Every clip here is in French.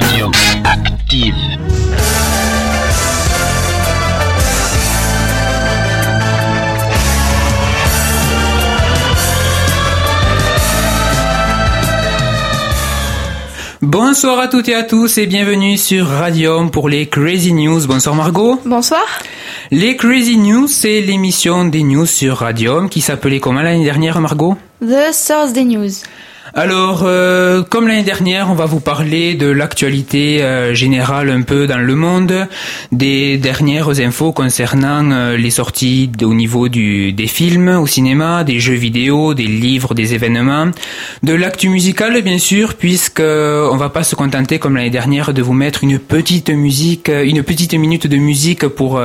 Radio active. Bonsoir à toutes et à tous et bienvenue sur Radium pour les Crazy News. Bonsoir Margot. Bonsoir. Les Crazy News, c'est l'émission des news sur Radium qui s'appelait comment l'année dernière Margot? The Thursday News. Alors, euh, comme l'année dernière, on va vous parler de l'actualité euh, générale un peu dans le monde, des dernières infos concernant euh, les sorties au niveau du, des films au cinéma, des jeux vidéo, des livres, des événements, de l'actu musicale bien sûr, puisque on va pas se contenter comme l'année dernière de vous mettre une petite musique, une petite minute de musique pour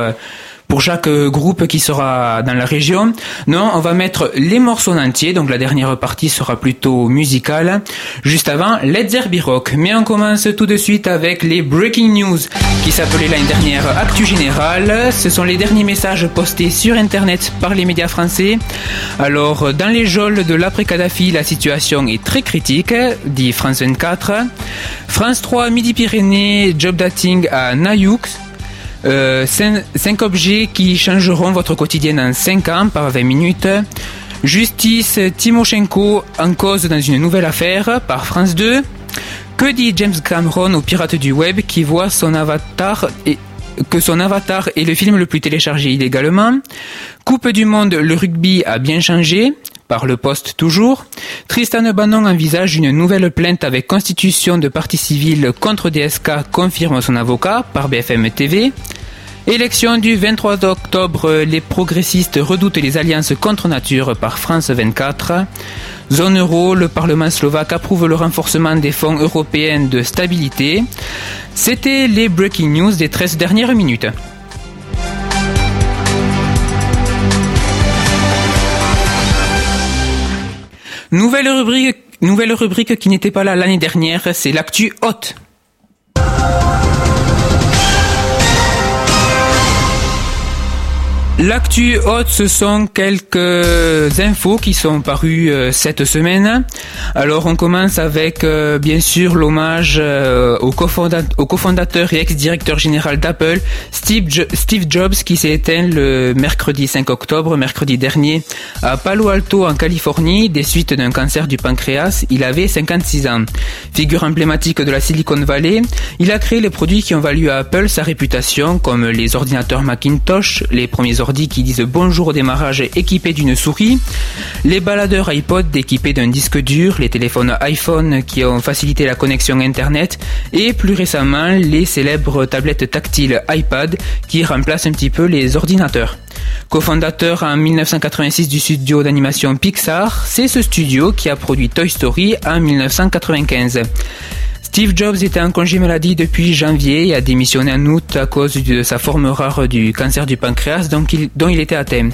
pour chaque euh, groupe qui sera dans la région. Non, on va mettre les morceaux en entier, donc la dernière partie sera plutôt musicale. Juste avant, Let's Zerbi Rock. Mais on commence tout de suite avec les Breaking News, qui s'appelaient l'année dernière Actu Générale. Ce sont les derniers messages postés sur Internet par les médias français. Alors, dans les geôles de l'après-Kadhafi, la situation est très critique, dit France 24. France 3, Midi-Pyrénées, job dating à Nayoux. Euh, cinq, objets qui changeront votre quotidien en 5 ans par 20 minutes. Justice Timoshenko en cause dans une nouvelle affaire par France 2. Que dit James Cameron aux pirates du web qui voit son avatar et que son avatar est le film le plus téléchargé illégalement? Coupe du monde, le rugby a bien changé. Le poste toujours. Tristan Bannon envisage une nouvelle plainte avec constitution de partie civile contre DSK, confirme son avocat par BFM TV. Élection du 23 octobre, les progressistes redoutent les alliances contre nature par France 24. Zone euro, le Parlement slovaque approuve le renforcement des fonds européens de stabilité. C'était les breaking news des 13 dernières minutes. Nouvelle rubrique, nouvelle rubrique qui n'était pas là l'année dernière, c'est l'actu haute. L'actu haute, ce sont quelques infos qui sont parues euh, cette semaine. Alors on commence avec euh, bien sûr l'hommage euh, au, cofondateur et ex-directeur général d'Apple, Steve, Jobs, qui s'est éteint le mercredi 5 octobre, mercredi dernier, à Palo Alto en Californie, des suites d'un cancer du pancréas. Il avait 56 ans. Figure emblématique de la Silicon Valley, il a créé les produits qui ont valu à Apple sa réputation, comme les ordinateurs Macintosh, les premiers qui disent bonjour au démarrage équipés d'une souris, les baladeurs iPod équipés d'un disque dur, les téléphones iPhone qui ont facilité la connexion Internet et plus récemment les célèbres tablettes tactiles iPad qui remplacent un petit peu les ordinateurs. Cofondateur en 1986 du studio d'animation Pixar, c'est ce studio qui a produit Toy Story en 1995. Steve Jobs était en congé maladie depuis janvier et a démissionné en août à cause de sa forme rare du cancer du pancréas dont il, était atteint.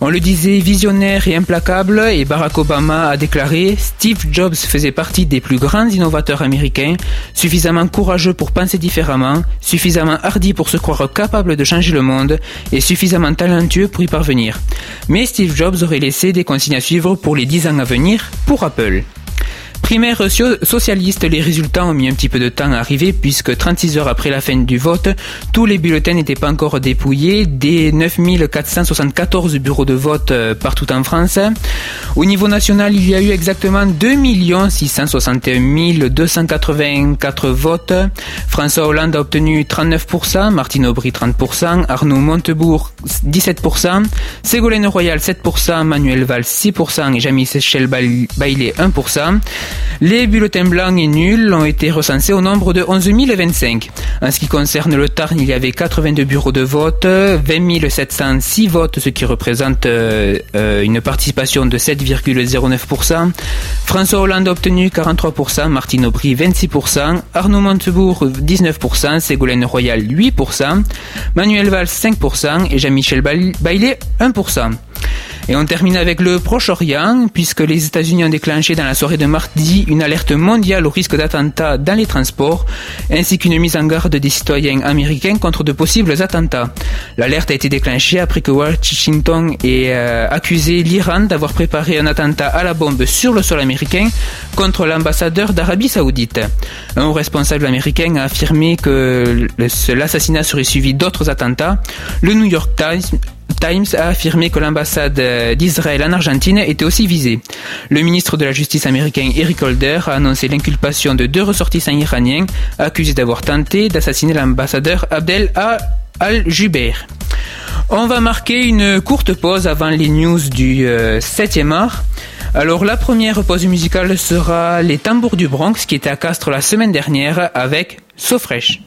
On le disait visionnaire et implacable et Barack Obama a déclaré Steve Jobs faisait partie des plus grands innovateurs américains, suffisamment courageux pour penser différemment, suffisamment hardi pour se croire capable de changer le monde et suffisamment talentueux pour y parvenir. Mais Steve Jobs aurait laissé des consignes à suivre pour les dix ans à venir pour Apple. Primaire socialiste, les résultats ont mis un petit peu de temps à arriver puisque 36 heures après la fin du vote, tous les bulletins n'étaient pas encore dépouillés des 9474 bureaux de vote euh, partout en France. Au niveau national, il y a eu exactement 2 661 284 votes. François Hollande a obtenu 39%, Martine Aubry 30%, Arnaud Montebourg 17%, Ségolène Royal 7%, Manuel Valls 6% et Jean-Michel Bailey 1%. Les bulletins blancs et nuls ont été recensés au nombre de 11 025. En ce qui concerne le Tarn, il y avait 82 bureaux de vote, 20 706 votes, ce qui représente euh, euh, une participation de 7,09%. François Hollande a obtenu 43%, Martine Aubry 26%, Arnaud Montebourg 19%, Ségolène Royal 8%, Manuel Valls 5% et Jean-Michel Bailey 1%. Et on termine avec le Proche-Orient, puisque les États-Unis ont déclenché dans la soirée de mardi une alerte mondiale au risque d'attentats dans les transports, ainsi qu'une mise en garde des citoyens américains contre de possibles attentats. L'alerte a été déclenchée après que Washington ait euh, accusé l'Iran d'avoir préparé un attentat à la bombe sur le sol américain contre l'ambassadeur d'Arabie Saoudite. Un responsable américain a affirmé que l'assassinat serait suivi d'autres attentats. Le New York Times Times a affirmé que l'ambassade d'Israël en Argentine était aussi visée. Le ministre de la Justice américain Eric Holder a annoncé l'inculpation de deux ressortissants iraniens accusés d'avoir tenté d'assassiner l'ambassadeur Abdel Al-Jubeir. On va marquer une courte pause avant les news du 7e euh, art. Alors la première pause musicale sera Les Tambours du Bronx qui était à Castres la semaine dernière avec Sofresh.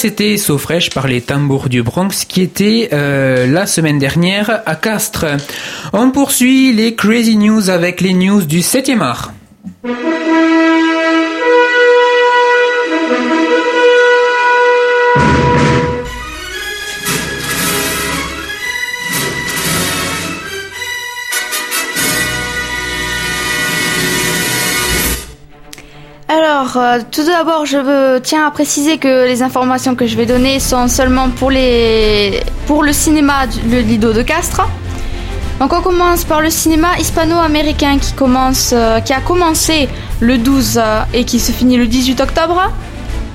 C'était Fresh par les tambours du Bronx qui était euh, la semaine dernière à Castres. On poursuit les Crazy News avec les news du 7e art. Alors, euh, tout d'abord, je tiens à préciser que les informations que je vais donner sont seulement pour, le cinéma le Lido de Castres. Donc on commence par le cinéma hispano-américain qui, euh, a commencé le 12 euh, et qui se finit le 18 octobre.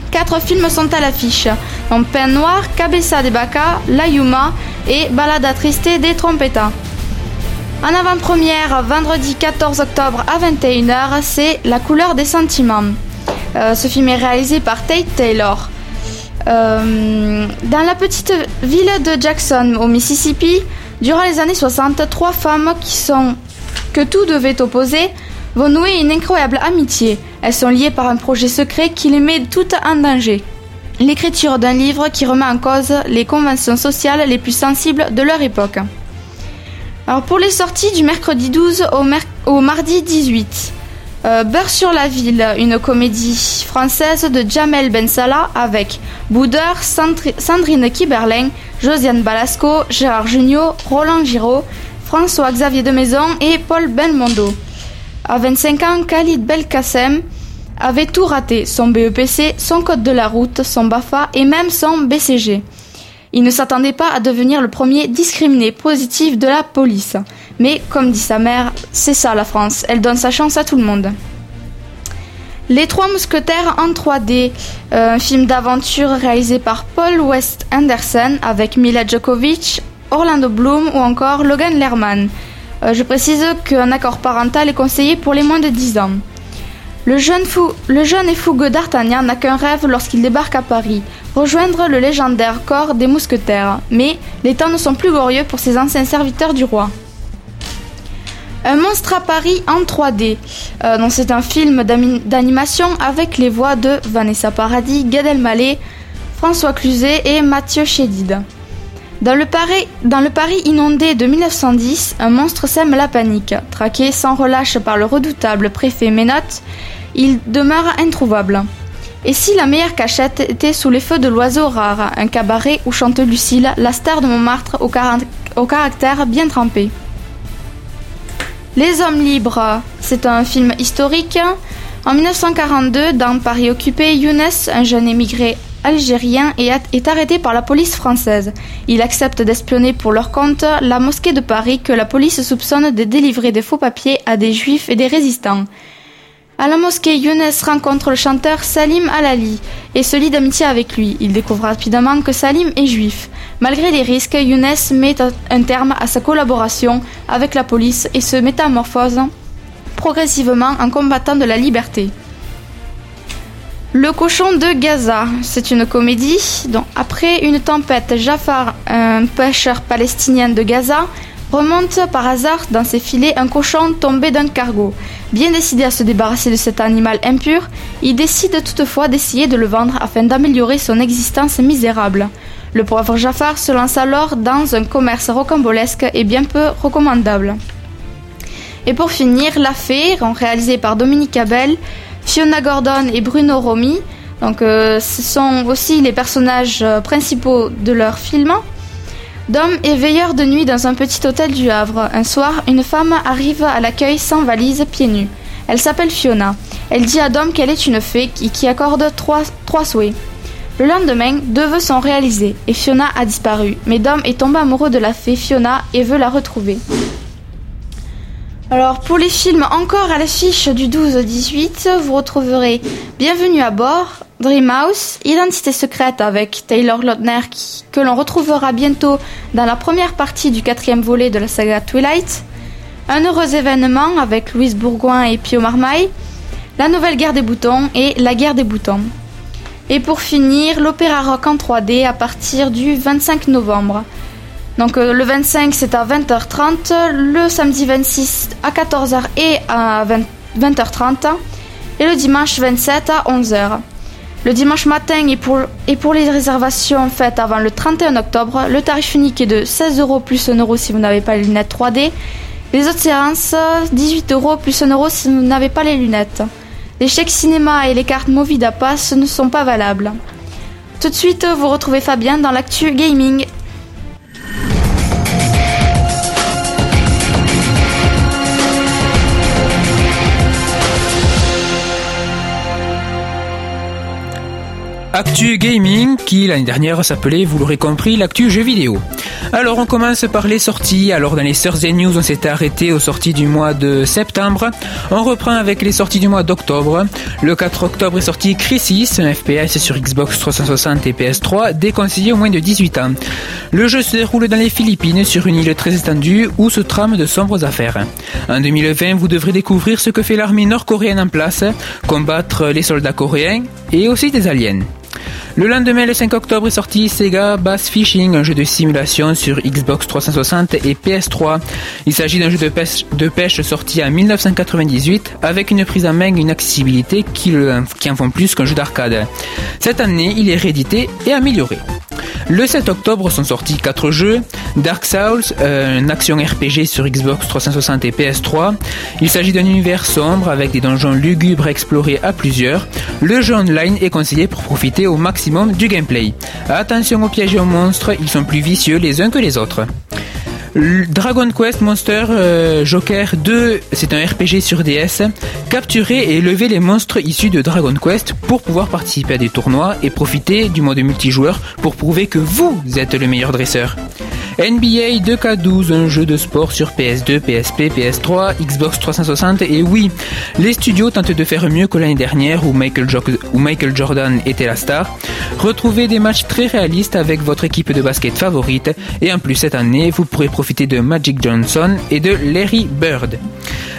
Quatre films sont à l'affiche. Donc Pain Noir, Cabeza de Baca, La Yuma et Balada Triste des Trompetas. En avant-première, vendredi 14 octobre à 21h, c'est La couleur des sentiments. Euh, ce film est réalisé par Tate Taylor. Euh, dans la petite ville de Jackson, au Mississippi, durant les années 60, trois femmes qui sont que tout devait opposer vont nouer une incroyable amitié. Elles sont liées par un projet secret qui les met toutes en danger. L'écriture d'un livre qui remet en cause les conventions sociales les plus sensibles de leur époque. Pour les sorties du mercredi 12 au, mardi 18, euh, Beurre sur la ville, une comédie française de Jamel Bensala avec Boudeur, Sandrine Kiberlin, Josiane Balasco, Gérard Jugnot, Roland Giraud, François-Xavier de Maison et Paul Belmondo. À 25 ans, Khalid Belkacem avait tout raté, son BEPC, son code de la route, son BAFA et même son BCG. Il ne s'attendait pas à devenir le premier discriminé positif de la police. Mais comme dit sa mère, c'est ça la France, elle donne sa chance à tout le monde. Les Trois Mousquetaires en 3D, euh, un film d'aventure réalisé par Paul West Anderson avec Mila Djokovic, Orlando Bloom ou encore Logan Lerman. Euh, je précise qu'un accord parental est conseillé pour les moins de 10 ans. Le jeune, et fougueux d'Artagnan n'a qu'un rêve lorsqu'il débarque à Paris, rejoindre le légendaire corps des mousquetaires. Mais les temps ne sont plus glorieux pour ces anciens serviteurs du roi. Un monstre à Paris en 3D. Euh, c'est un film d'animation avec les voix de Vanessa Paradis, Gad Elmaleh, François Cluzet et Mathieu Chédid. Dans le, Paris, dans le Paris inondé de 1910, un monstre sème la panique. Traqué sans relâche par le redoutable préfet Ménotte, il demeure introuvable. Et si la meilleure cachette était sous les feux de l'oiseau rare, un cabaret où chante Lucille, la star de Montmartre au, caractère bien trempé Les Hommes libres, c'est un film historique. En 1942, dans Paris occupé, Younes, un jeune émigré algérien, est arrêté par la police française. Il accepte d'espionner pour leur compte la mosquée de Paris que la police soupçonne de délivrer des faux papiers à des juifs et des résistants. À la mosquée, Younes rencontre le chanteur Salim Alali et se lie d'amitié avec lui. Il découvre rapidement que Salim est juif. Malgré les risques, Younes met un terme à sa collaboration avec la police et se métamorphose progressivement en combattant de la liberté. Le cochon de Gaza, c'est une comédie dont après une tempête, Jafar, un pêcheur palestinien de Gaza, remonte par hasard dans ses filets un cochon tombé d'un cargo. Bien décidé à se débarrasser de cet animal impur, il décide toutefois d'essayer de le vendre afin d'améliorer son existence misérable. Le pauvre Jafar se lance alors dans un commerce rocambolesque et bien peu recommandable. Et pour finir, La Fée, réalisée par Dominique Abel, Fiona Gordon et Bruno Romy. Donc, euh, ce sont aussi les personnages euh, principaux de leur film. Dom est veilleur de nuit dans un petit hôtel du Havre. Un soir, une femme arrive à l'accueil sans valise, pieds nus. Elle s'appelle Fiona. Elle dit à Dom qu'elle est une fée qui, accorde trois, trois souhaits. Le lendemain, deux vœux sont réalisés et Fiona a disparu. Mais Dom est tombé amoureux de la fée Fiona et veut la retrouver. Alors pour les films encore à l'affiche du 12-18, vous retrouverez Bienvenue à bord, Dreamhouse, Identité secrète avec Taylor Lautner que l'on retrouvera bientôt dans la première partie du quatrième volet de la saga Twilight, Un heureux événement avec Louise Bourgoin et Pio Marmaille, La nouvelle guerre des boutons et La guerre des boutons. Et pour finir, l'opéra rock en 3D à partir du 25 novembre. Donc euh, le 25 c'est à 20h30, le samedi 26 à 14h et à 20, h 30 et le dimanche 27 à 11h. Le dimanche matin et pour, les réservations faites avant le 31 octobre, le tarif unique est de 16 euros plus 1 euro si vous n'avez pas les lunettes 3D. Les autres séances, 18 euros plus 1 euro si vous n'avez pas les lunettes. Les chèques cinéma et les cartes Movida Pass ne sont pas valables. Tout de suite, vous retrouvez Fabien dans l'actu gaming. Actu Gaming, qui l'année dernière s'appelait, vous l'aurez compris, l'actu jeu vidéo. Alors on commence par les sorties. Alors dans les Thursday News, on s'était arrêté aux sorties du mois de septembre. On reprend avec les sorties du mois d'octobre. Le 4 octobre est sorti Crisis, un FPS sur Xbox 360 et PS3, déconseillé au moins de 18 ans. Le jeu se déroule dans les Philippines sur une île très étendue où se trament de sombres affaires. En 2020, vous devrez découvrir ce que fait l'armée nord-coréenne en place, combattre les soldats coréens et aussi des aliens. Le lendemain, le 5 octobre, est sorti Sega Bass Fishing, un jeu de simulation sur Xbox 360 et PS3. Il s'agit d'un jeu de pêche, sorti en 1998 avec une prise en main et une accessibilité qui en font plus qu'un jeu d'arcade. Cette année, il est réédité et amélioré. Le 7 octobre sont sortis 4 jeux. Dark Souls, euh, un action RPG sur Xbox 360 et PS3. Il s'agit d'un univers sombre avec des donjons lugubres à explorer à plusieurs. Le jeu online est conseillé pour profiter au maximum du gameplay. Attention aux pièges aux monstres, ils sont plus vicieux les uns que les autres. Dragon Quest Monster euh, Joker 2, c'est un RPG sur DS. Capturer et élever les monstres issus de Dragon Quest pour pouvoir participer à des tournois et profiter du mode multijoueur pour prouver que vous êtes le meilleur dresseur. NBA 2K12, un jeu de sport sur PS2, PSP, PS3, Xbox 360 et oui, les studios tentent de faire mieux que l'année dernière où Michael, Jordan était la star. Retrouvez des matchs très réalistes avec votre équipe de basket favorite et en plus cette année vous pourrez profiter de Magic Johnson et de Larry Bird.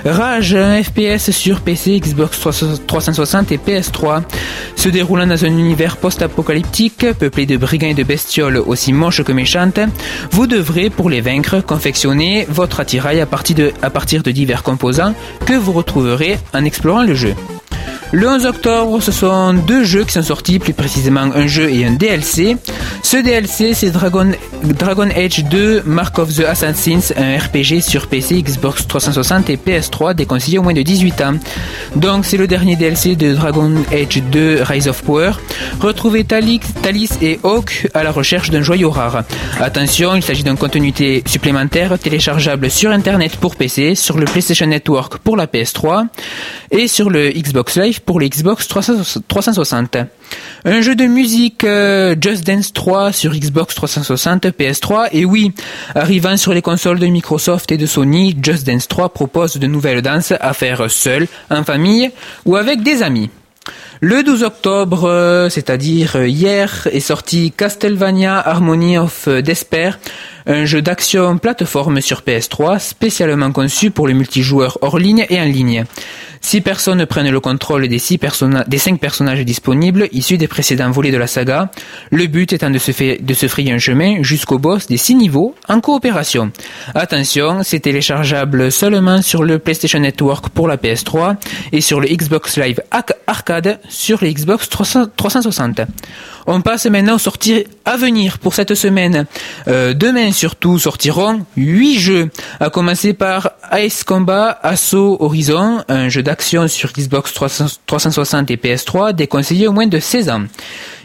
Rage, un FPS sur PC, Xbox 360 et PS3, se déroulant dans un univers post-apocalyptique peuplé de brigands et de bestioles aussi moches que méchantes. Devrez, pour les vaincre, confectionner votre attirail à partir de divers composants que vous retrouverez en explorant le jeu. Le 11 octobre, ce sont deux jeux qui sont sortis, plus précisément un jeu et un DLC. Ce DLC, c'est Dragon, Dragon Age 2 Mark of the Assassins, un RPG sur PC, Xbox 360 et PS3, déconseillé au moins de 18 ans. Donc, c'est le dernier DLC de Dragon Age 2 Rise of Power. Retrouvez Talis, Talis et Hawk à la recherche d'un joyau rare. Attention, il s'agit d'un contenu supplémentaire téléchargeable sur Internet pour PC, sur le PlayStation Network pour la PS3 et sur le Xbox Live pour les Xbox 360. Un jeu de musique euh, Just Dance 3 sur Xbox 360, PS3 et oui, arrivant sur les consoles de Microsoft et de Sony, Just Dance 3 propose de nouvelles danses à faire seul, en famille ou avec des amis. Le 12 octobre, euh, c'est-à-dire hier, est sorti Castlevania Harmony of Despair, un jeu d'action plateforme sur PS3 spécialement conçu pour les multijoueurs hors ligne et en ligne. Six personnes prennent le contrôle des, six cinq personnages disponibles issus des précédents volets de la saga, le but étant de se, de se frayer un chemin jusqu'au boss des six niveaux en coopération. Attention, c'est téléchargeable seulement sur le PlayStation Network pour la PS3 et sur le Xbox Live Arcade sur le Xbox 360. On passe maintenant aux sorties à venir pour cette semaine. Euh, demain surtout sortiront 8 jeux, à commencer par Ice Combat Assault Horizon, un jeu d'action sur Xbox 360 et PS3 déconseillé au moins de 16 ans.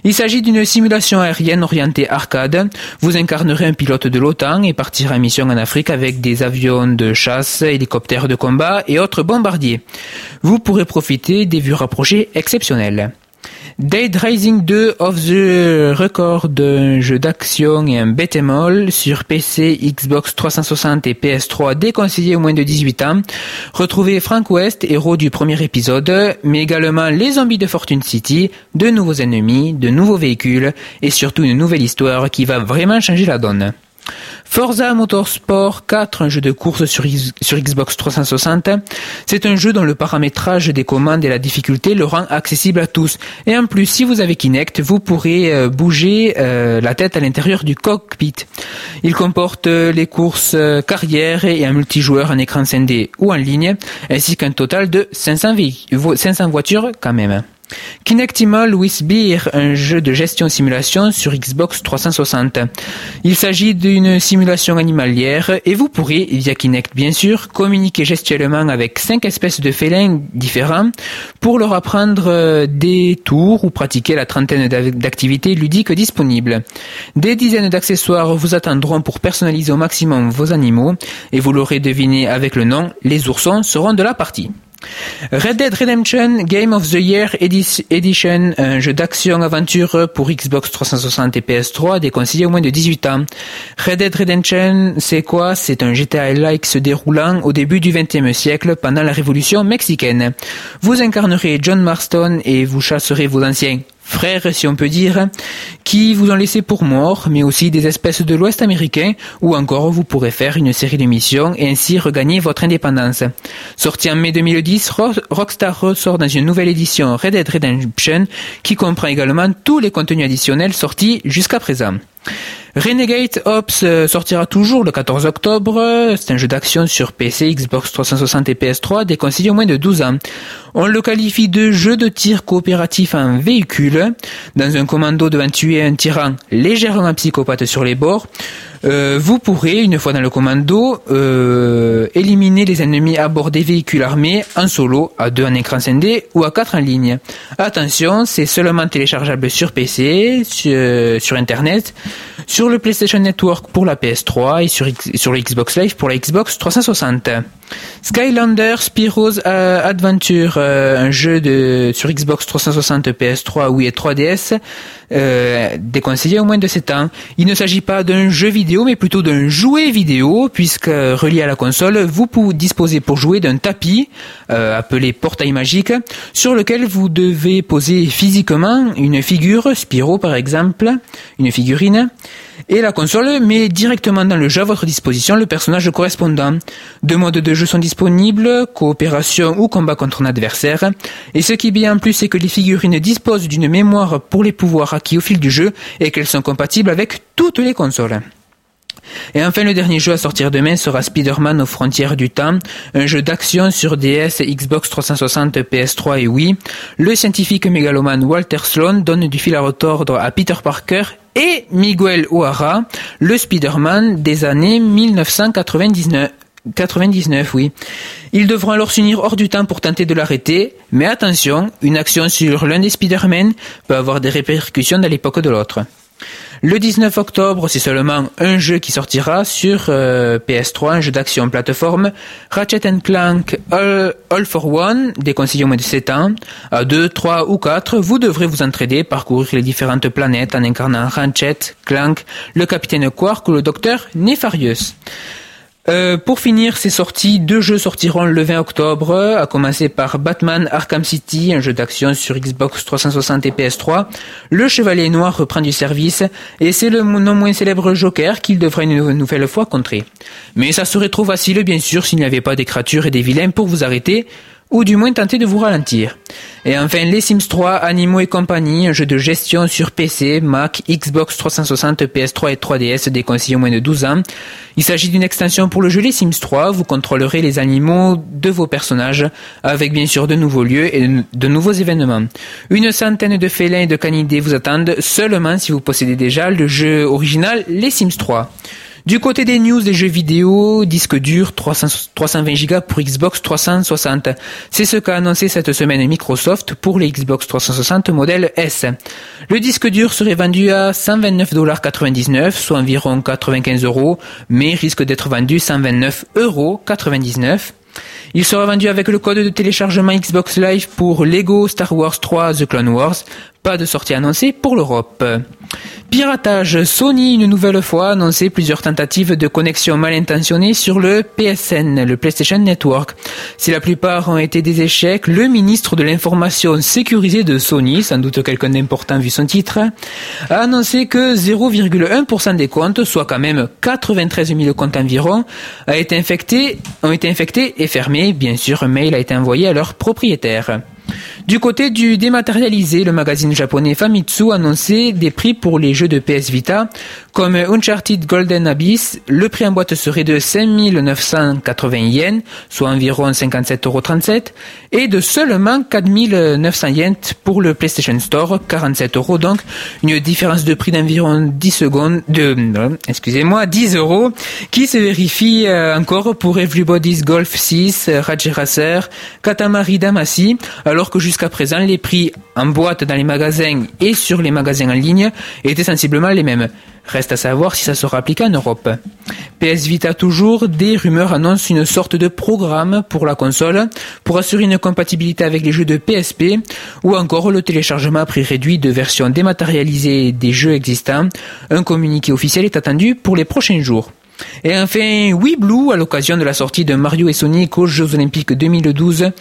Il s'agit d'une simulation aérienne orientée arcade. Vous incarnerez un pilote de l'OTAN et partirez en mission en Afrique avec des avions de chasse, hélicoptères de combat et autres bombardiers. Vous pourrez profiter des vues rapprochées exceptionnelles. Dead Rising 2 of the Record, un jeu d'action et un beat'em sur PC, Xbox 360 et PS3 déconseillé au moins de 18 ans. Retrouvez Frank West, héros du premier épisode, mais également les zombies de Fortune City, de nouveaux ennemis, de nouveaux véhicules et surtout une nouvelle histoire qui va vraiment changer la donne. Forza Motorsport 4, un jeu de course sur, Xbox 360. C'est un jeu dont le paramétrage des commandes et la difficulté le rend accessible à tous. Et en plus, si vous avez Kinect, vous pourrez euh, bouger euh, la tête à l'intérieur du cockpit. Il comporte euh, les courses carrière et un multijoueur en écran scindé ou en ligne, ainsi qu'un total de 500, 500 voitures quand même. Kinectimal with Beer, un jeu de gestion-simulation sur Xbox 360. Il s'agit d'une simulation animalière et vous pourrez, via Kinect bien sûr, communiquer gestuellement avec cinq espèces de félins différents pour leur apprendre euh, des tours ou pratiquer la trentaine d'activités ludiques disponibles. Des dizaines d'accessoires vous attendront pour personnaliser au maximum vos animaux et vous l'aurez deviné avec le nom, les oursons seront de la partie. Red Dead Redemption Game of the Year Edition, un jeu d'action-aventure pour Xbox 360 et PS3, déconseillé au moins de 18 ans. Red Dead Redemption, c'est quoi? C'est un GTA-like se déroulant au début du XXe siècle pendant la révolution mexicaine. Vous incarnerez John Marston et vous chasserez vos anciens frères, si on peut dire, qui vous ont laissé pour mort, mais aussi des espèces de l'Ouest américain, ou encore vous pourrez faire une série de missions et ainsi regagner votre indépendance. Sorti en mai 2010, Rockstar ressort dans une nouvelle édition Red Dead Redemption qui comprend également tous les contenus additionnels sortis jusqu'à présent. Renegade Ops euh, sortira toujours le 14 octobre. C'est un jeu d'action sur PC, Xbox 360 et PS3, déconseillé au moins de 12 ans. On le qualifie de jeu de tir coopératif en véhicule. Dans un commando devant tuer un tyran légèrement psychopathe sur les bords, euh, vous pourrez, une fois dans le commando, euh, éliminer les ennemis à bord des véhicules armés en solo, à deux en écran scindé ou à quatre en ligne. Attention, c'est seulement téléchargeable sur PC, sur, sur Internet, sur le PlayStation Network pour la PS3 et sur, le Xbox Live pour la Xbox 360. Skylander Spiro's euh, Adventure, euh, un jeu de sur Xbox 360, PS3, Wii et 3DS, euh, déconseillé au moins de 7 ans. Il ne s'agit pas d'un jeu vidéo, mais plutôt d'un jouet vidéo, puisque relié à la console, vous pouvez disposer pour jouer d'un tapis, euh, appelé portail magique, sur lequel vous devez poser physiquement une figure, Spiro par exemple, une figurine, et la console met directement dans le jeu à votre disposition le personnage correspondant. Deux modes de jeu sont disponibles, coopération ou combat contre un adversaire. Et ce qui est bien en plus, c'est que les figurines disposent d'une mémoire pour les pouvoirs acquis au fil du jeu et qu'elles sont compatibles avec toutes les consoles. Et enfin, le dernier jeu à sortir demain sera Spider-Man aux frontières du temps, un jeu d'action sur DS, Xbox 360, PS3 et Wii. Le scientifique mégalomane Walter Sloan donne du fil à retordre à Peter Parker et Miguel O'Hara, le Spider-Man des années 1999. 99, oui. Ils devront alors s'unir hors du temps pour tenter de l'arrêter, mais attention, une action sur l'un des Spider-Man peut avoir des répercussions dans l'époque de l'autre. Le 19 octobre, c'est seulement un jeu qui sortira sur euh, PS3, un jeu d'action plateforme, Ratchet Clank All, for One, déconseillé au moins de 7 ans. À 2, 3 ou 4, vous devrez vous entraider, parcourir les différentes planètes en incarnant Ratchet, Clank, le capitaine Quark ou le docteur Nefarious. Euh, pour finir, ces sorties, deux jeux sortiront le 20 octobre, à commencer par Batman Arkham City, un jeu d'action sur Xbox 360 et PS3. Le Chevalier Noir reprend du service, et c'est le non moins célèbre Joker qu'il devrait une nouvelle fois contrer. Mais ça serait trop facile, bien sûr, s'il n'y avait pas des créatures et des vilains pour vous arrêter, ou du moins tenter de vous ralentir. Et enfin, les Sims 3, Animaux et compagnie, un jeu de gestion sur PC, Mac, Xbox 360, PS3 et 3DS déconseillé au moins de 12 ans. Il s'agit d'une extension pour le jeu Les Sims 3, vous contrôlerez les animaux de vos personnages, avec bien sûr de nouveaux lieux et de nouveaux événements. Une centaine de félins et de canidés vous attendent seulement si vous possédez déjà le jeu original Les Sims 3. Du côté des news des jeux vidéo, disque dur 320 Go pour Xbox 360. C'est ce qu'a annoncé cette semaine Microsoft pour les Xbox 360 modèle S. Le disque dur serait vendu à 129,99$, soit environ 95 euros, mais risque d'être vendu 129,99€. Il sera vendu avec le code de téléchargement Xbox Live pour Lego Star Wars 3 The Clone Wars. Pas de sortie annoncée pour l'Europe. Piratage. Sony, une nouvelle fois, annoncé plusieurs tentatives de connexion mal intentionnées sur le PSN, le PlayStation Network. Si la plupart ont été des échecs, le ministre de l'information sécurisée de Sony, sans doute quelqu'un d'important vu son titre, a annoncé que 0,1% des comptes, soit quand même 93 000 comptes environ, a été infectés, ont été infectés et fermés. Bien sûr, un mail a été envoyé à leurs propriétaires. Du côté du dématérialisé, le magazine japonais Famitsu annonçait des prix pour les jeux de PS Vita, comme Uncharted Golden Abyss, le prix en boîte serait de 5980 yens, soit environ 57,37€, et de seulement 4900 yens pour le PlayStation Store, 47 euros. Donc, une différence de prix d'environ 10 secondes, de, excusez-moi, 10 euros, qui se vérifie euh, encore pour Everybody's Golf 6, Raj Racer, Katamari Damacy, alors que jusqu'à présent les prix en boîte dans les magasins et sur les magasins en ligne étaient sensiblement les mêmes. Reste à savoir si ça sera appliqué en Europe. PS Vita toujours, des rumeurs annoncent une sorte de programme pour la console pour assurer une compatibilité avec les jeux de PSP ou encore le téléchargement à prix réduit de versions dématérialisées des jeux existants. Un communiqué officiel est attendu pour les prochains jours. Et enfin, Wii Blue, à l'occasion de la sortie de Mario et Sonic aux Jeux Olympiques 2012,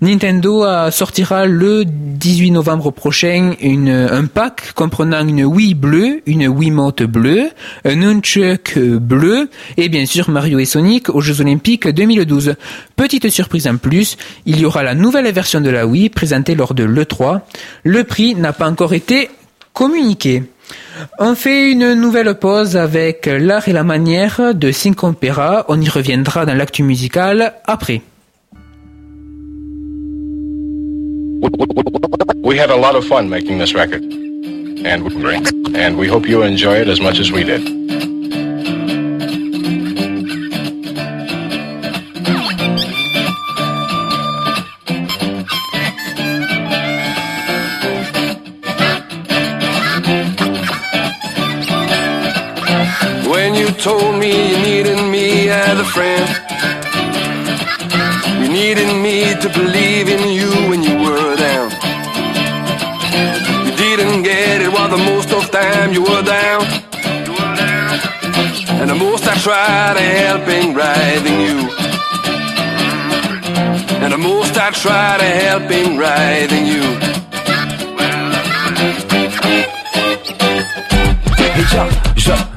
Nintendo sortira le 18 novembre prochain un pack comprenant une Wii bleue, une Wiimote bleue, un Nunchuk bleu et bien sûr Mario et Sonic aux Jeux Olympiques 2012. Petite surprise en plus, il y aura la nouvelle version de la Wii présentée lors de l'E3. Le prix n'a pas encore été communiqué. On fait une nouvelle pause avec l'art et la manière de Syncompera. On y reviendra dans l'actu musical après. Hope you enjoy it as much as we did. Told me you needed me as a friend, you needed me to believe in you when you were down. You didn't get it while the most of time you were down. And the most I tried to help in driving you. And the most I try to help in driving you. Déjà, je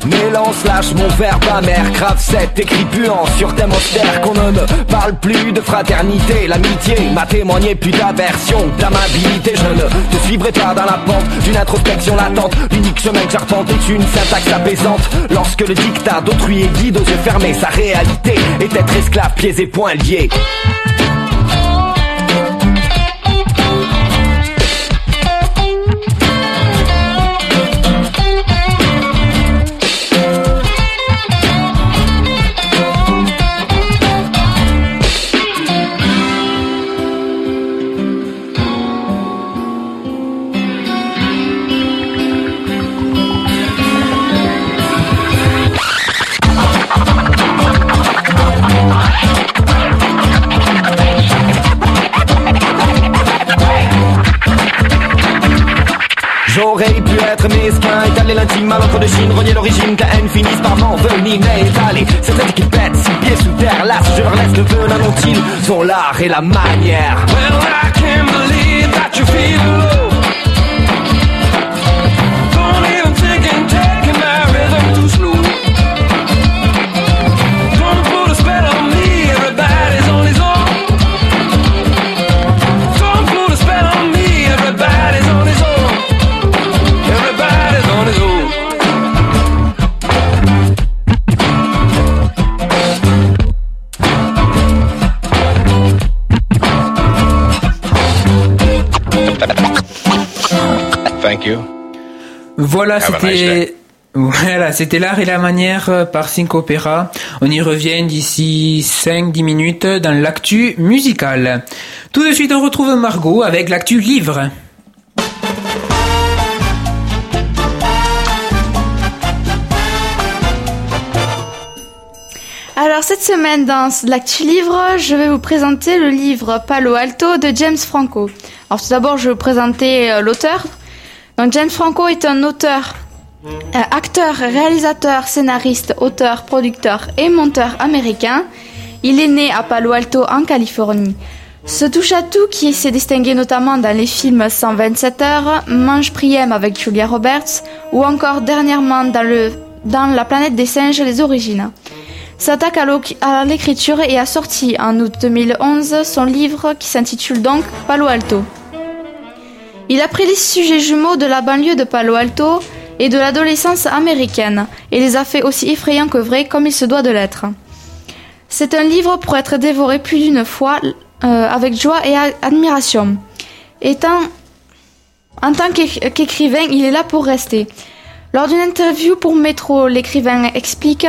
m'élance, lâche mon verbe amer. Grave cette écrit puant sur thème austère Qu'on ne parle plus de fraternité. L'amitié m'a témoigné plus d'aversion D'amabilité, je ne te suivrai pas dans la pente D'une introspection latente. L'unique chemin que est une syntaxe apaisante. Lorsque le dictat d'autrui est guide aux yeux fermés Sa réalité est être esclave, pieds et poings liés J'aurais pu être mesquin, étaler l'intime à l'encre de Chine, renier l'origine, que la haine finisse par m'envenimer, étaler cette tête qui pète, six pieds sous terre, là, je leur laisse le venin dont l'art et la manière. Well, I believe that you feel Voilà, Have a nice c'était day. voilà, c'était l'art et la manière euh, par Sync Opera. On y revient d'ici 5-10 minutes dans l'actu musical. Tout de suite, on retrouve Margot avec l'actu livre. Alors cette semaine dans l'actu livre, je vais vous présenter le livre Palo Alto de James Franco. Alors tout d'abord, je vais vous présenter euh, l'auteur. Donc James Franco est un auteur, euh, acteur, réalisateur, scénariste, auteur, producteur et monteur américain. Il est né à Palo Alto en Californie. Ce touche-à-tout qui s'est distingué notamment dans les films 127 heures, Mange Priem avec Julia Roberts ou encore dernièrement dans, le, dans La planète des singes, les origines s'attaque à l'écriture et a sorti en août 2011 son livre qui s'intitule donc Palo Alto. Il a pris les sujets jumeaux de la banlieue de Palo Alto et de l'adolescence américaine et les a fait aussi effrayants que vrais comme il se doit de l'être. C'est un livre pour être dévoré plus d'une fois euh, avec joie et admiration. En tant qu'éc- qu'écrivain, il est là pour rester. Lors d'une interview pour Métro, l'écrivain explique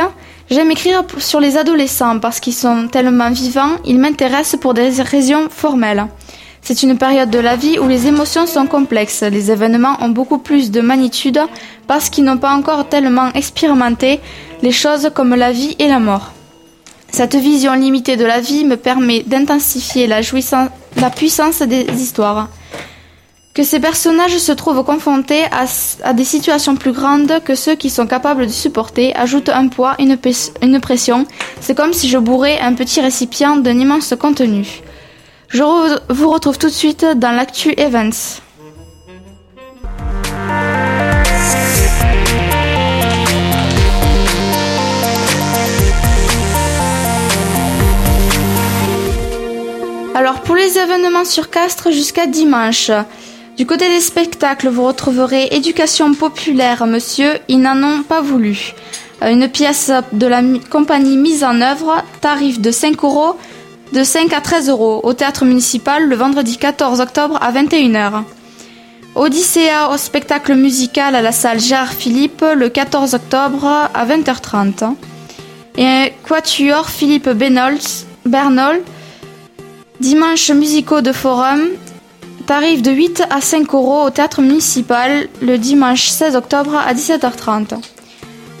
J'aime écrire sur les adolescents parce qu'ils sont tellement vivants, ils m'intéressent pour des raisons formelles. C'est une période de la vie où les émotions sont complexes. Les événements ont beaucoup plus de magnitude parce qu'ils n'ont pas encore tellement expérimenté les choses comme la vie et la mort. Cette vision limitée de la vie me permet d'intensifier la, puissance des histoires. Que ces personnages se trouvent confrontés à, des situations plus grandes que ceux qui sont capables de supporter ajoute un poids, une pression. C'est comme si je bourrais un petit récipient d'un immense contenu. Je vous retrouve tout de suite dans l'actu Events. Alors pour les événements sur Castres jusqu'à dimanche. Du côté des spectacles, vous retrouverez Éducation populaire, monsieur, ils n'en ont pas voulu. Euh, une pièce de la compagnie mise en œuvre, tarif de 5 euros, de 5 à 13 euros, au théâtre municipal le vendredi 14 octobre à 21h. Odyssea au spectacle musical à la salle Gérard Philippe le 14 octobre à 20h30. Et Quatuor Philippe Bernol Dimanche musicaux de forum, tarif de 8 à 5 euros au théâtre municipal le dimanche 16 octobre à 17h30.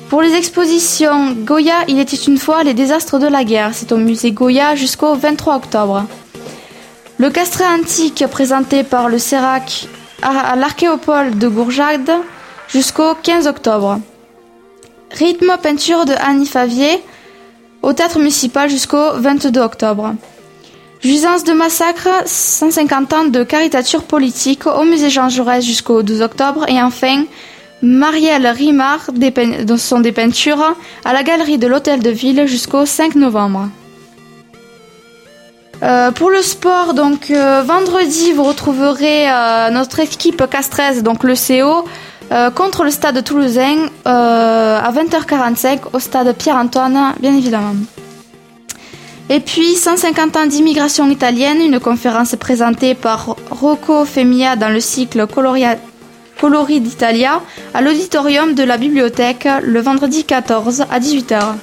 Pour les expositions Goya, il était une fois les désastres de la guerre. C'est au musée Goya jusqu'au 23 octobre. Le castret antique présenté par le CERAC à l'archéopole de Gourjade jusqu'au 15 octobre. Rythme peinture de Annie Favier au théâtre municipal jusqu'au 22 octobre. Jouissance de massacre, 150 ans de caricature politique au musée Jean Jaurès jusqu'au 12 octobre. Et enfin, Marielle Rimard sont des peintures à la galerie de l'Hôtel de Ville jusqu'au 5 novembre. Euh, pour le sport, donc euh, vendredi, vous retrouverez euh, notre équipe Castres, donc le CO, contre le stade toulousain à 20h45 au stade Pierre-Antoine, bien évidemment. Et puis 150 ans d'immigration italienne, une conférence présentée par Rocco Femia dans le cycle Colori d'Italia à l'auditorium de la bibliothèque le vendredi 14 à 18h.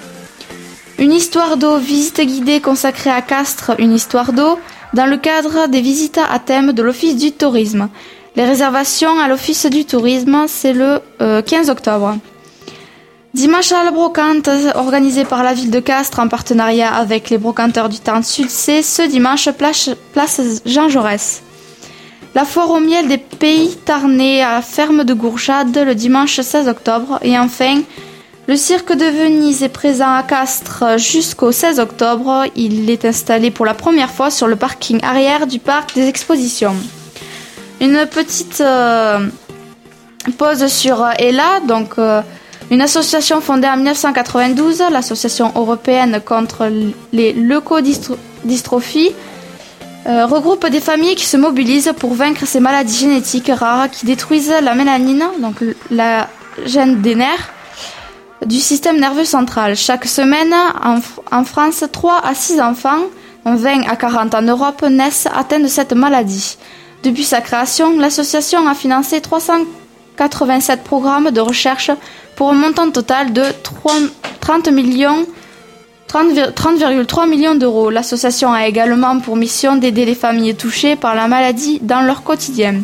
Une histoire d'eau, visite guidée consacrée à Castres, une histoire d'eau, dans le cadre des visites à thème de l'Office du tourisme. Les réservations à l'Office du tourisme, c'est le 15 euh, octobre. Dimanche à la brocante, organisé par la ville de Castres en partenariat avec les brocanteurs du Tarn Sud, c'est ce dimanche place, Jean Jaurès. La foire au miel des pays tarnais à la ferme de Gourchade le dimanche 16 octobre. Et enfin, le cirque de Venise est présent à Castres jusqu'au 16 octobre. Il est installé pour la première fois sur le parking arrière du parc des expositions. Une petite euh, pause sur Ella, donc... Euh, une association fondée en 1992, l'Association européenne contre les leucodystrophies, euh, regroupe des familles qui se mobilisent pour vaincre ces maladies génétiques rares qui détruisent la mélanine, donc la gène des nerfs, du système nerveux central. Chaque semaine, en, en France, 3 à 6 enfants, 20 à 40 en Europe, naissent atteints de cette maladie. Depuis sa création, l'association a financé 387 programmes de recherche pour un montant total de 30 millions 30,3 millions d'euros. L'association a également pour mission d'aider les familles touchées par la maladie dans leur quotidien.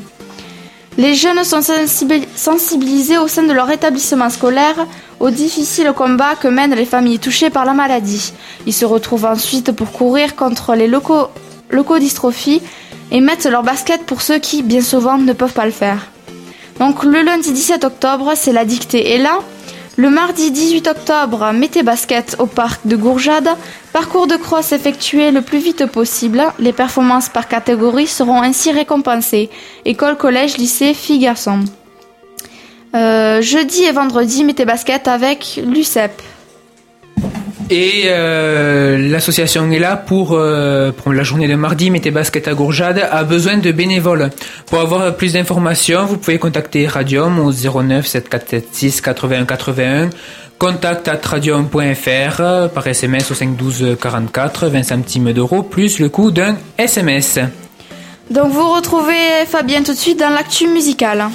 Les jeunes sont sensibilisés au sein de leur établissement scolaire au difficile combat que mènent les familles touchées par la maladie. Ils se retrouvent ensuite pour courir contre les leucodystrophies et mettent leur basket pour ceux qui, bien souvent, ne peuvent pas le faire. Donc le lundi 17 octobre, c'est la dictée et là. Le mardi 18 octobre, mettez basket au parc de Gourjade. Parcours de cross effectué le plus vite possible. Les performances par catégorie seront ainsi récompensées. École, collège, lycée, filles, garçons. Euh, jeudi et vendredi, mettez basket avec l'UCEP. Et euh, l'association est là pour, euh, pour la journée de mardi, mettez basket à Gourjade, a besoin de bénévoles. Pour avoir plus d'informations, vous pouvez contacter Radium au 09 7476 81 81, contact at radium.fr par SMS au 512 44, 20 centimes d'euros, plus le coût d'un SMS. Donc vous retrouvez Fabien tout de suite dans l'actu musicale.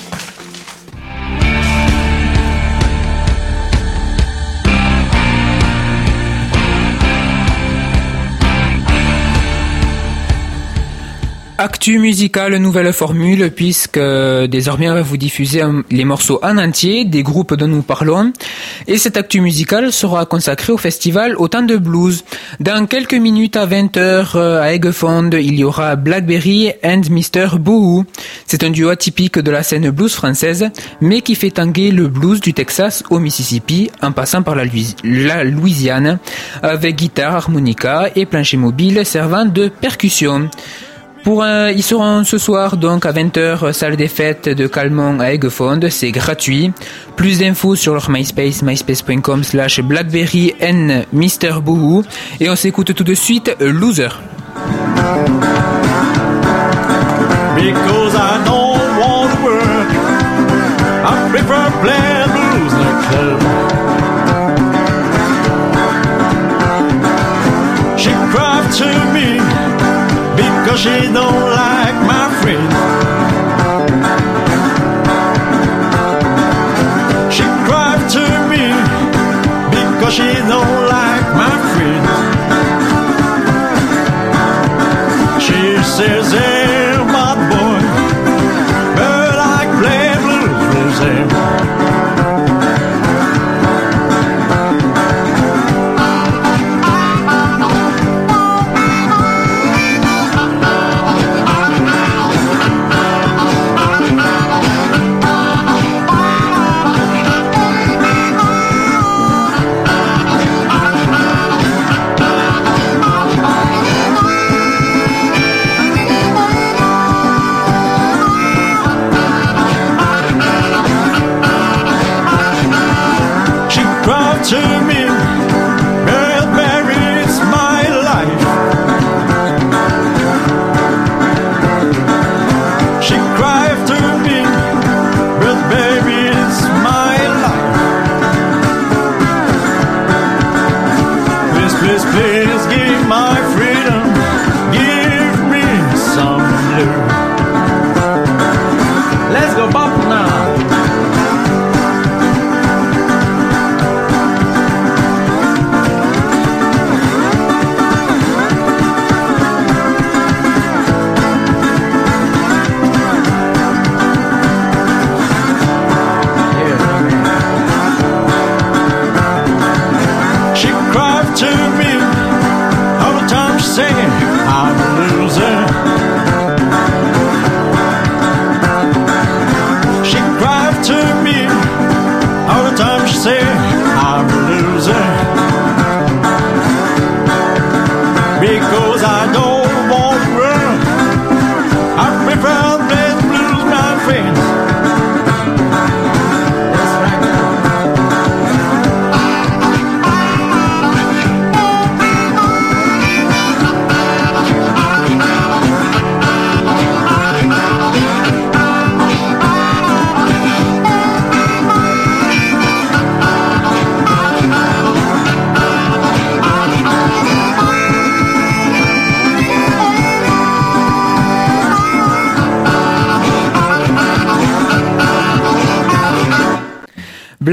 Actu musical, nouvelle formule, puisque désormais on va vous diffuser les morceaux en entier des groupes dont nous parlons. Et cette actu musicale sera consacrée au festival Autant de Blues. Dans quelques minutes à 20h euh, à Eggfond, il y aura Blackberry and Mr. Boo. C'est un duo atypique de la scène blues française, mais qui fait tanguer le blues du Texas au Mississippi en passant par la Louisiane, avec guitare, harmonica et plancher mobile servant de percussion. Pour un, ils seront ce soir donc à 20h salle des fêtes de Calmont à Aiguefond, c'est gratuit. Plus d'infos sur leur MySpace, myspace.com slash blackberry n Mr. Boohoo. Et on s'écoute tout de suite Loser. Me Cause she don't like my friend She cried to me Because she don't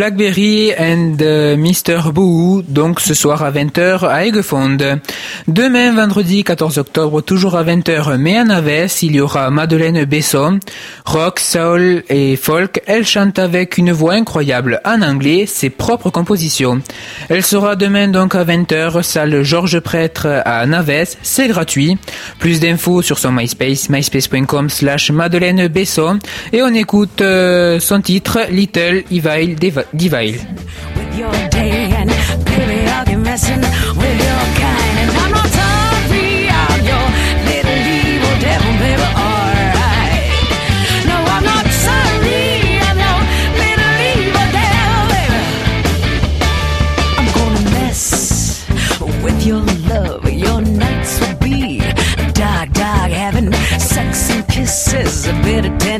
Blackberry and euh, Mr. Boo, donc ce soir à 20h à Aiguefond. Demain, vendredi 14 octobre, toujours à 20h, mais à Naves, il y aura Madeleine Besson, rock, soul et folk. Elle chante avec une voix incroyable en anglais, ses propres compositions. Elle sera demain donc à 20h, salle Georges Prêtre à Naves, c'est gratuit. Plus d'infos sur son MySpace, myspace.com slash Madeleine Besson. Et on écoute euh, son titre, Little Evil Divile. A bit of tenderness,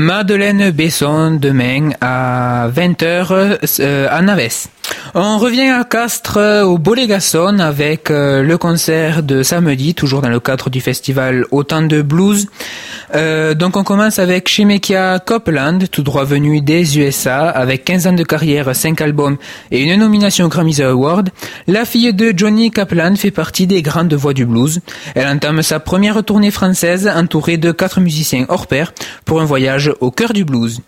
Madeleine Besson demain à 20h euh, à Naves. On revient à Castres au Bolégason avec euh, le concert de samedi, toujours dans le cadre du festival Autant de Blues. Euh, donc on commence avec Shemekia Copeland, tout droit venu des USA, avec 15 ans de carrière, 5 albums et une nomination Grammy Award. La fille de Johnny Kaplan fait partie des grandes voix du blues. Elle entame sa première tournée française entourée de quatre musiciens hors pair pour un voyage au cœur du blues.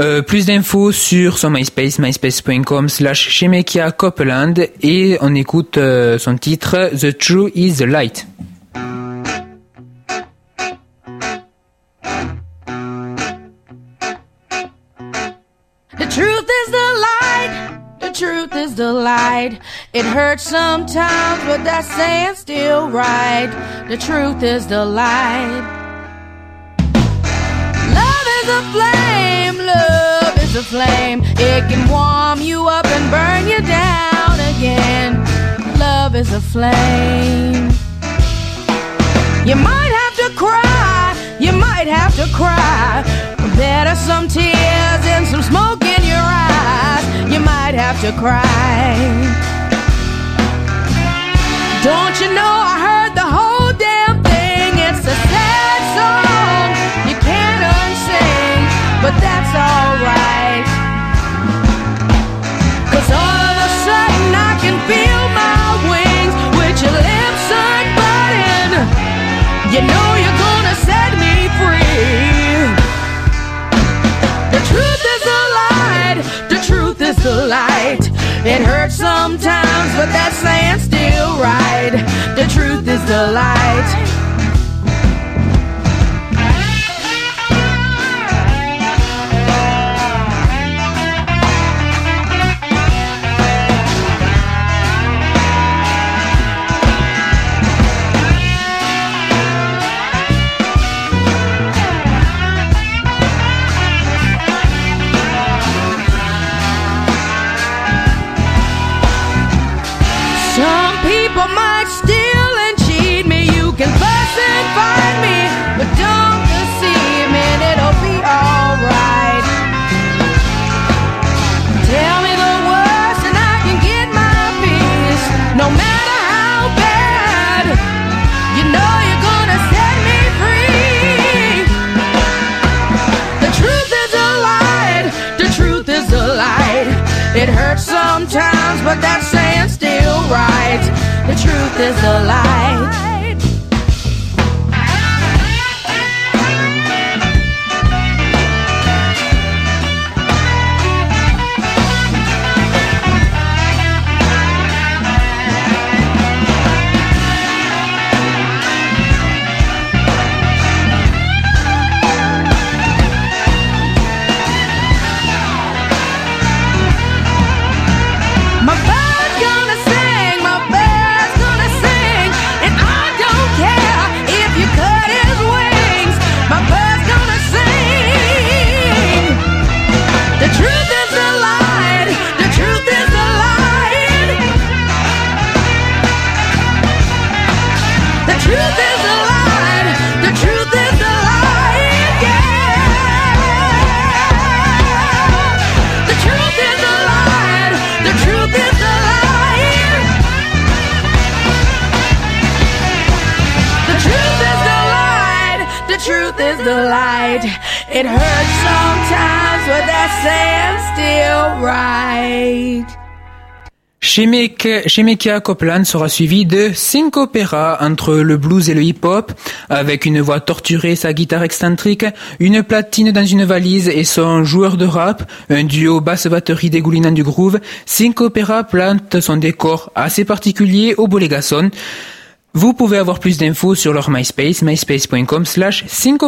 Euh, plus d'infos sur son MySpace, myspace.com slash Shemekia Copeland et on écoute euh, son titre The True is the Light. The. It hurts sometimes, but that saying's still right. The truth is the light. Love is a flame. Love is a flame. It can warm you up and burn you down again. Love is a flame. You might have to cry. You might have to cry. Better some tears and some smoke. You might have to cry. Don't you know I heard the whole the light. It hurts sometimes, but that's saying's still right. The truth is the light. But that saying's still right. The truth is a light. Shemekia Copeland sera suivi de cinq opéras entre le blues et le hip-hop, avec une voix torturée, sa guitare excentrique, une platine dans une valise et son joueur de rap, un duo basse-batterie dégoulinant du groove. Cinq opéras plantent son décor assez particulier au Bolégason. Vous pouvez avoir plus d'infos sur leur MySpace, myspace.com slash 5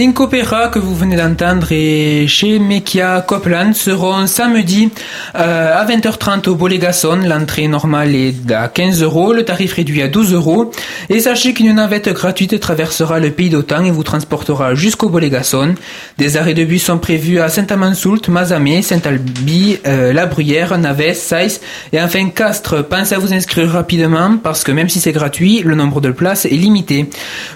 Cinco Opera que vous venez d'entendre chez Mekia Copland seront samedi euh, à 20h30 au Bolégason. L'entrée normale est à 15 euros, le tarif réduit à 12 euros. Et sachez qu'une navette gratuite traversera le pays d'Otan et vous transportera jusqu'au Bolégason. Des arrêts de bus sont prévus à Saint-Amansoult, Mazamé, Saint-Albi, euh, La Bruyère, Naves, Saïs et enfin Castres. Pensez à vous inscrire rapidement parce que même si c'est gratuit, le nombre de places est limité.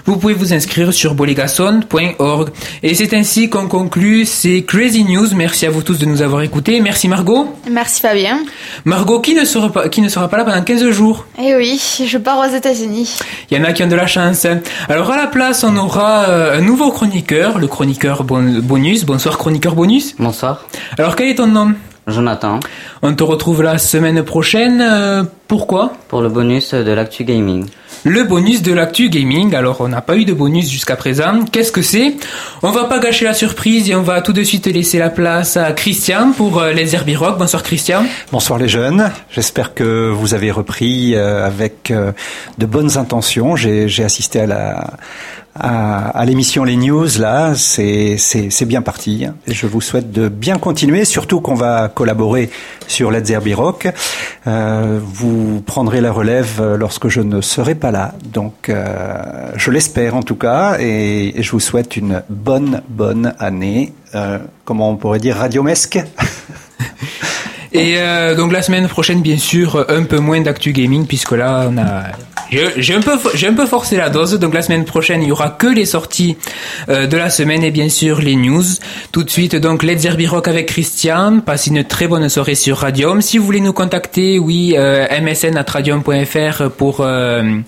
Vous pouvez vous inscrire sur bolégason.org. Et c'est ainsi qu'on conclut ces Crazy News. Merci à vous tous de nous avoir écoutés. Merci Margot. Merci Fabien. Margot qui ne sera pas, qui ne sera pas là pendant 15 jours? Eh oui, je pars aux États-Unis. Il y en a qui ont de la chance. Alors à la place, on aura euh, un nouveau chroniqueur, le chroniqueur bon- bonus. Bonsoir chroniqueur bonus. Bonsoir, Alors quel est ton nom? Jonathan, On te retrouve la semaine prochaine. euh, pourquoi? Pour le bonus de l'actu gaming. Le bonus de l'actu gaming. Alors, on n'a pas eu de bonus jusqu'à présent. Qu'est-ce que c'est? On va pas gâcher la surprise et on va tout de suite laisser la place à Christian pour euh, les Herbie Rock. Bonsoir Christian. Bonsoir les jeunes, j'espère que vous avez repris euh, avec euh, de bonnes intentions. J'ai j'ai assisté à la à, à l'émission Les News là, c'est bien parti. Je vous souhaite de bien continuer, surtout qu'on va collaborer sur Let's Rock. Euh, vous prendrez la relève euh, lorsque je ne serai pas là, donc euh, je l'espère en tout cas, et, et je vous souhaite une bonne bonne année. Euh, comment on pourrait dire radiomesque Et euh, donc la semaine prochaine, bien sûr, un peu moins d'actu gaming puisque là, on a j'ai un peu j'ai un peu forcé la dose. Donc la semaine prochaine, il y aura que les sorties euh, de la semaine et bien sûr les news. Tout de suite, donc Let's Herbie Rock avec Christian. Passez une très bonne soirée sur Radium. Si vous voulez nous contacter, oui, euh, msn at radium.fr pour euh,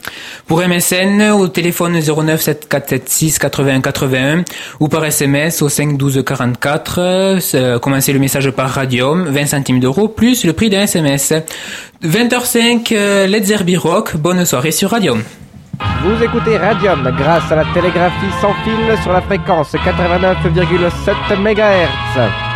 pour MSN au téléphone 09 7476 81 81 ou par SMS au 5 12 44. Euh, commencez le message par Radium, 20 centimes d'euros plus le prix d'un SMS. 20h05, euh, Let's Rock. Bonne soirée sur Radium. Vous écoutez Radium grâce à la télégraphie sans fil sur la fréquence 89,7 MHz.